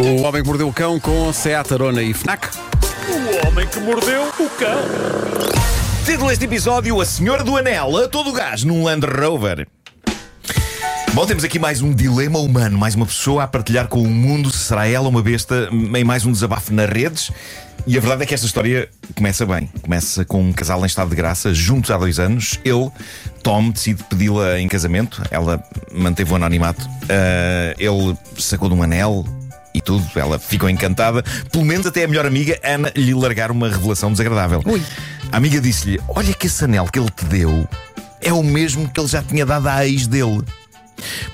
O Homem que Mordeu o Cão com Seat Arona e Fnac. O homem que mordeu o cão. Título deste episódio: A Senhora do Anel a todo gás num Land Rover. Bom, temos aqui mais um dilema humano, mais uma pessoa a partilhar com o mundo se será ela uma besta em mais um desabafo nas redes. E a verdade é que esta história começa bem. Começa com um casal em estado de graça, juntos há dois anos. Ele, Tom, decide pedi-la em casamento. Ela manteve o anonimato. Uh, ele sacou de um anel, e tudo, ela ficou encantada. Pelo menos até a melhor amiga, Ana, lhe largar uma revelação desagradável. Ui. A amiga disse-lhe: Olha que esse anel que ele te deu é o mesmo que ele já tinha dado à ex dele.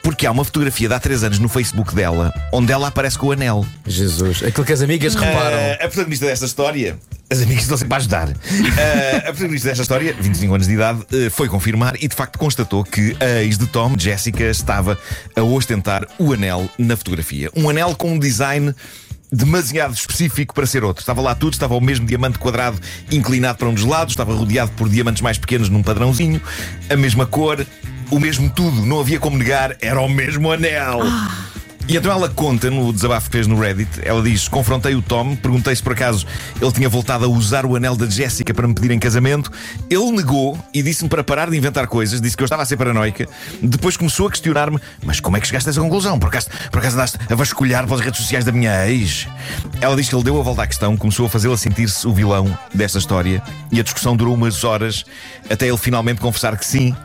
Porque há uma fotografia de há três anos no Facebook dela onde ela aparece com o anel. Jesus, aquilo que as amigas reparam. Ah, a protagonista desta história. As amigas estão sempre a ajudar. Ah, a protagonista desta história, 25 anos de idade, ah, foi confirmar e de facto constatou que a ex de Tom, Jessica, estava a ostentar o anel na fotografia. Um anel com um design demasiado específico para ser outro. Estava lá tudo, estava o mesmo diamante quadrado inclinado para um dos lados, estava rodeado por diamantes mais pequenos num padrãozinho, a mesma cor, o mesmo tudo, não havia como negar, era o mesmo anel. E então ela conta no desabafo que fez no Reddit, ela diz: Confrontei o Tom, perguntei se por acaso ele tinha voltado a usar o anel da Jéssica para me pedir em casamento. Ele negou e disse-me para parar de inventar coisas, disse que eu estava a ser paranoica. Depois começou a questionar-me: Mas como é que chegaste a essa conclusão? Por acaso, por acaso andaste a vasculhar pelas redes sociais da minha ex? Ela diz que ele deu a volta à questão, começou a fazê-la sentir-se o vilão desta história e a discussão durou umas horas até ele finalmente confessar que sim,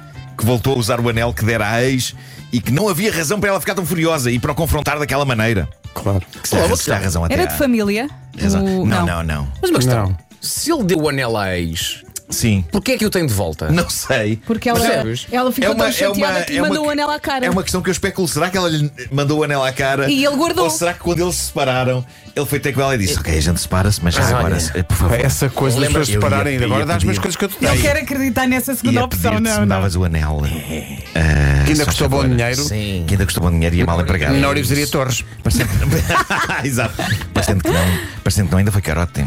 que voltou a usar o anel que dera à ex e que não havia razão para ela ficar tão furiosa e para o confrontar daquela maneira. Claro. Que se razão até Era de família? razão. O- Não, não, não. Mas uma questão: Não. se ele deu o anel à ex, Sim. porquê é que o tem de volta? Não sei. Porque ela, Percebes? ela ficou tão chateada que lhe é uma- mandou o anel à cara. É uma questão que eu especulo. Será que ela lhe mandou o anel à cara? E ele guardou. Ou será que quando eles se separaram, ele foi ter com ela e disse: Ok, a gente separa-se, mas já Mas agora, eh, por favor. Essa coisa das Lembra- pessoas eu ia- eu agora dás-me as pedir- coisas que eu te Não dei. quero acreditar nessa segunda Ia opção, pedir-te se não. me não. davas o anel. Que ainda só custou bom dinheiro. Sim. Que ainda custou bom dinheiro e é mal empregado. Na Orivesaria Torres. Parecendo... Exato. Parecendo que não. Parecendo que não, ainda foi carote.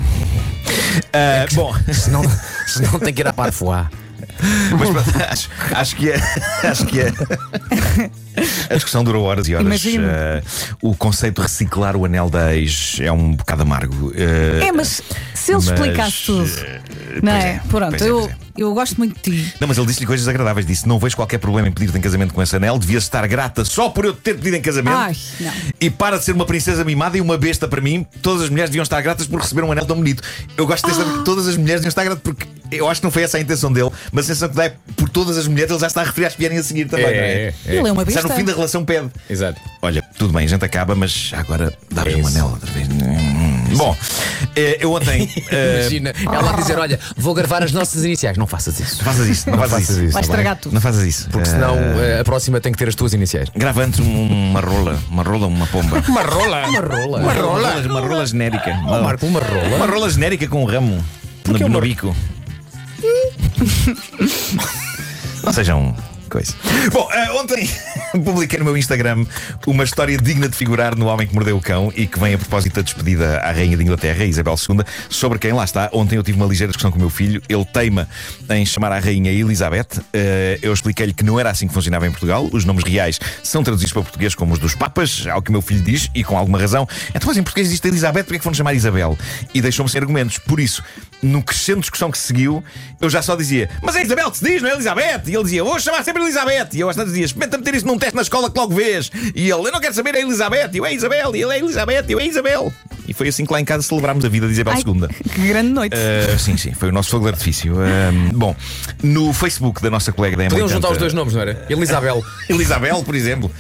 Ah, bom, Se não, se não tem que ir à parfois. mas pronto, acho, acho que é. Acho que é. A discussão durou horas e horas. Imagino. Ah, o conceito de reciclar o anel da ex é um bocado amargo. Ah, É, mas se ele mas, explicasse tudo. eh, Não é? é, Pronto, pois é, eu, pois é. Eu gosto muito de ti. Não, mas ele disse-lhe coisas agradáveis. Disse: Não vejo qualquer problema em pedir-te em casamento com esse anel. Devias estar grata só por eu te ter pedido em casamento. Ai, não. E para de ser uma princesa mimada e uma besta para mim. Todas as mulheres deviam estar gratas por receber um anel tão bonito. Eu gosto dessa. Ah. Todas as mulheres deviam estar gratas porque eu acho que não foi essa a intenção dele. Mas a sensação que dá é por todas as mulheres ele já está a referir às que vierem a seguir também. não é? Ele é uma Já besta. no fim da relação pede. Exato. Olha, tudo bem, a gente acaba, mas agora dá-me É um anel outra vez. Bom, eh, eu ontem. eh, Imagina, ela a dizer: Olha, vou gravar as nossas iniciais. Não faças isso. não faças isso, não, faças faças isso. isso, Vai tá bem? estragar tudo. Não faças isso. Porque senão eh, a próxima tem que ter as tuas iniciais. Grava antes um- uma rola, uma rola, uma pomba. Uma rola. Uma rola. Uma rola, uma rola genérica. Uma, Marco, uma rola. uma rola genérica com um ramo no, bico. Não sejam coisa. Bom, eh, ontem publiquei no meu Instagram uma história digna de figurar no Homem que Mordeu o Cão e que vem a propósito da despedida à Rainha de Inglaterra, Isabel II, sobre quem lá está. Ontem eu tive uma ligeira discussão com o meu filho. Ele teima em chamar a Rainha Elizabeth. Eh, eu expliquei-lhe que não era assim que funcionava em Portugal. Os nomes reais são traduzidos para português como os dos Papas, ao que o meu filho diz, e com alguma razão. Então, mas em português existe Elizabeth, porque é que foram chamar Isabel? E deixou-me sem argumentos. Por isso, no crescendo discussão que se seguiu, eu já só dizia: Mas é Isabel que se diz, não é Elizabeth? E ele dizia: Vou chamar sempre Elizabeth. E eu às tantas dizia: Experimenta meter isso num teste na escola que logo vês. E ele: Eu não quero saber, é Elizabeth. E eu: É Isabel. E ele: É Elizabeth. E eu: É Isabel. E foi assim que lá em casa celebrámos a vida de Isabel Ai, II. que grande noite. Uh, sim, sim, foi o nosso fogo de artifício. Um, bom, no Facebook da nossa colega da M80. Podiam juntar os dois nomes, não era? Elisabel. Elisabel, por exemplo.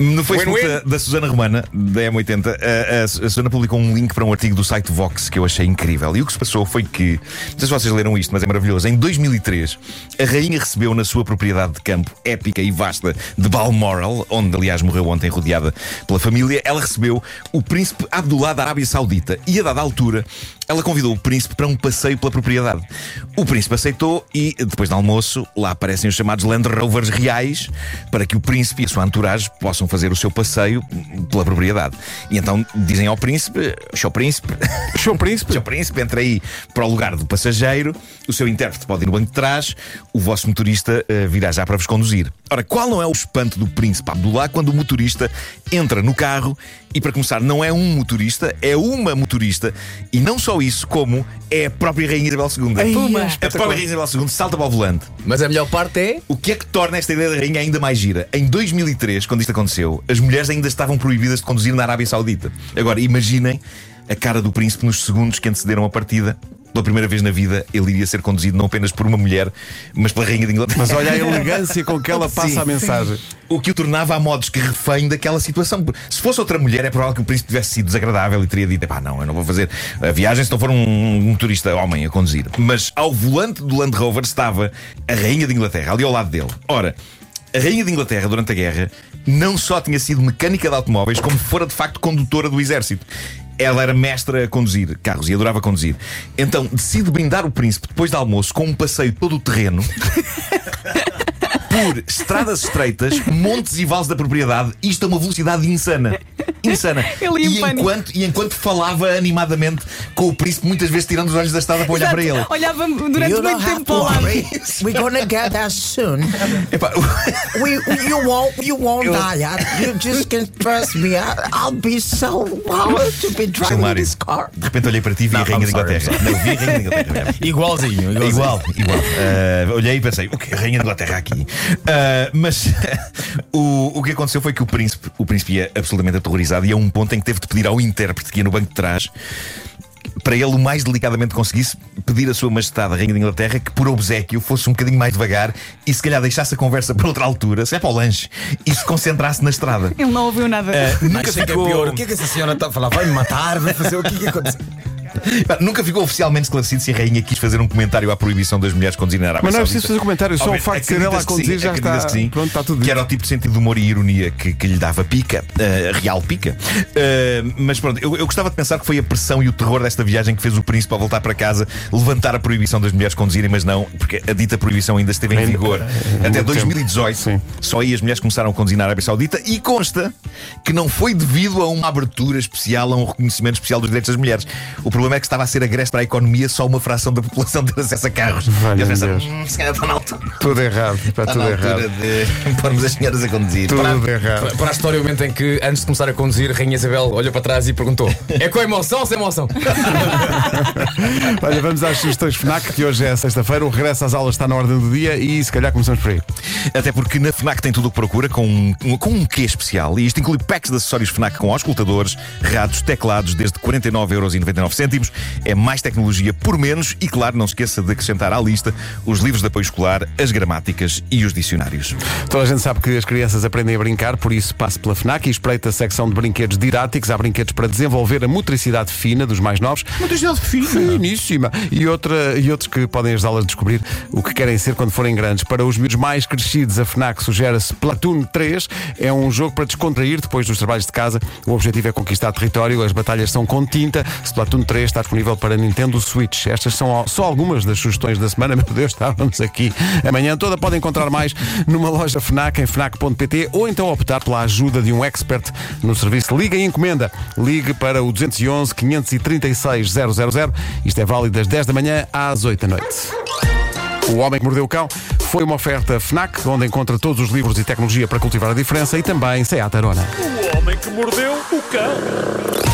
No Facebook da, da Susana Romana, da M80, a, a, a Susana publicou um link para um artigo do site Vox que eu achei incrível. E o que se passou foi que, não sei se vocês leram isto, mas é maravilhoso. Em 2003, a rainha recebeu na sua propriedade de campo épica e vasta de Balmoral, onde aliás morreu ontem rodeada pela família, ela recebeu o príncipe Abdullah da Arábia Arábia Saudita. E, a dada altura, ela convidou o príncipe para um passeio pela propriedade. O príncipe aceitou e, depois do almoço, lá aparecem os chamados Land Rovers reais para que o príncipe e a sua entourage possam fazer o seu passeio pela propriedade. E então dizem ao príncipe: Show príncipe, Show príncipe. seu príncipe, entra aí para o lugar do passageiro, o seu intérprete pode ir no banco de trás, o vosso motorista eh, virá já para vos conduzir. Ora, qual não é o espanto do príncipe Abdullah quando o motorista entra no carro e, para começar, não é um motorista, é uma motorista, e não só isso, como é a própria Rainha Isabel II. Puma. A própria Rainha Isabel II salta para o volante. Mas a melhor parte é. O que é que torna esta ideia da rainha ainda mais gira? Em 2003, quando isto aconteceu, as mulheres ainda estavam proibidas de conduzir na Arábia Saudita. Agora, imaginem a cara do príncipe nos segundos que antecederam a partida. Pela primeira vez na vida, ele iria ser conduzido não apenas por uma mulher, mas pela rainha de Inglaterra. Mas olha a elegância com que ela passa Sim. a mensagem. O que o tornava a modos que refém daquela situação. Se fosse outra mulher, é provável que o príncipe tivesse sido desagradável e teria dito: pá, não, eu não vou fazer a viagem se não for um, um motorista homem a conduzir. Mas ao volante do Land Rover estava a Rainha de Inglaterra, ali ao lado dele. Ora, a Rainha de Inglaterra, durante a guerra, não só tinha sido mecânica de automóveis, como fora de facto condutora do exército. Ela era mestra a conduzir carros e adorava conduzir. Então decide brindar o príncipe depois do almoço com um passeio todo o terreno por estradas estreitas, montes e vales da propriedade, isto a uma velocidade insana. Insana. E, enquanto, e enquanto falava animadamente com o príncipe, muitas vezes tirando os olhos da estrada para olhar para ele. Olhava durante You muito tempo ao lado. We're gonna get there soon. Epá, We, you won't, you won't die. I- You just can trust me. I, I'll be so proud to be driving this car. de repente olhei para ti e vi a Rainha sorry, Inglaterra. Não, vi a Rainha de Inglaterra. Igualzinho, É igualzinho. Igual, igual. Uh, olhei e pensei, o que? Rainha de Inglaterra aqui. Uh, mas o, o que aconteceu foi que o príncipe, o príncipe ia absolutamente aterrorizado e a um ponto em que teve de pedir ao intérprete que ia no banco de trás para ele o mais delicadamente conseguisse pedir a sua majestade, a Rainha de Inglaterra, que por obsequio fosse um bocadinho mais devagar e se calhar deixasse a conversa para outra altura, se é para o lanche, e se concentrasse na estrada. Ele não ouviu nada. Uh, nunca Mas sei que é ficou... pior. O que é que essa senhora está a falar? Vai me matar? Vai fazer o que é que aconteceu? Nunca ficou oficialmente esclarecido se a rainha quis fazer um comentário à proibição das mulheres conduzirem na Arábia Mas não é preciso fazer comentário, só o facto de ser ela a conduzir sim, já está- que sim. pronto, está tudo Que era o tipo de sentido de humor e ironia que, que lhe dava pica, eh, real pica. Eh, mas pronto, eu, eu gostava de pensar que foi a pressão e o terror desta viagem que fez o príncipe ao voltar para casa levantar a proibição das mulheres conduzirem, mas não, porque a dita proibição ainda esteve em vigor até tempo. 2018. Sim. Só aí as mulheres começaram a conduzir na Arábia Saudita e consta que não foi devido a uma abertura especial, a um reconhecimento especial dos direitos das mulheres. O problema é que estava a ser agreste para a economia só uma fração da população ter acesso a carros. Valha-me e eles pensaram, Deus. hum, se calhar está na altura. Tudo errado. Está Está tudo na altura errado. de pormos as senhoras a conduzir. Tudo Para- errado. Para a história, o momento em que, antes de começar a conduzir, Rainha Isabel olhou para trás e perguntou: É com emoção ou sem emoção? Olha, vamos às sugestões FNAC, que hoje é sexta-feira. O regresso às aulas está na ordem do dia e se calhar começamos por aí. Até porque na FNAC tem tudo o que procura com com um quê especial. E isto inclui packs de acessórios FNAC com auscultadores, ratos, teclados, desde 49,99€. É mais tecnologia por menos e, claro, não se esqueça de acrescentar à lista os livros de apoio escolar, as gramáticas e os dicionários. Toda a gente sabe que as crianças aprendem a brincar, por isso passe pela FNAC e espreita a secção de brinquedos didáticos. Há brinquedos para desenvolver a motricidade fina dos mais novos. Motricidade fina? Finíssima. E, outra, e outros que podem ajudá-las a descobrir o que querem ser quando forem grandes. Para os miúdos mais crescidos, a FNAC sugere-se Platoon 3. É um jogo para descontrair depois dos trabalhos de casa. O objetivo é conquistar território. As batalhas são com tinta. Splatoon 3 está disponível para Nintendo Switch. Estas são só algumas das sugestões da semana. Meu Deus, estávamos aqui amanhã toda. Podem encontrar mais numa loja FNAC em FNAC.pt ou então optar pela ajuda de um expert no serviço Liga e Encomenda. Ligue para o 211 536 000. Isto é válido das 10 da manhã às 8 da noite. O Homem que Mordeu o Cão foi uma oferta FNAC, onde encontra todos os livros e tecnologia para cultivar a diferença e também Seat Arona. O homem que mordeu o cão.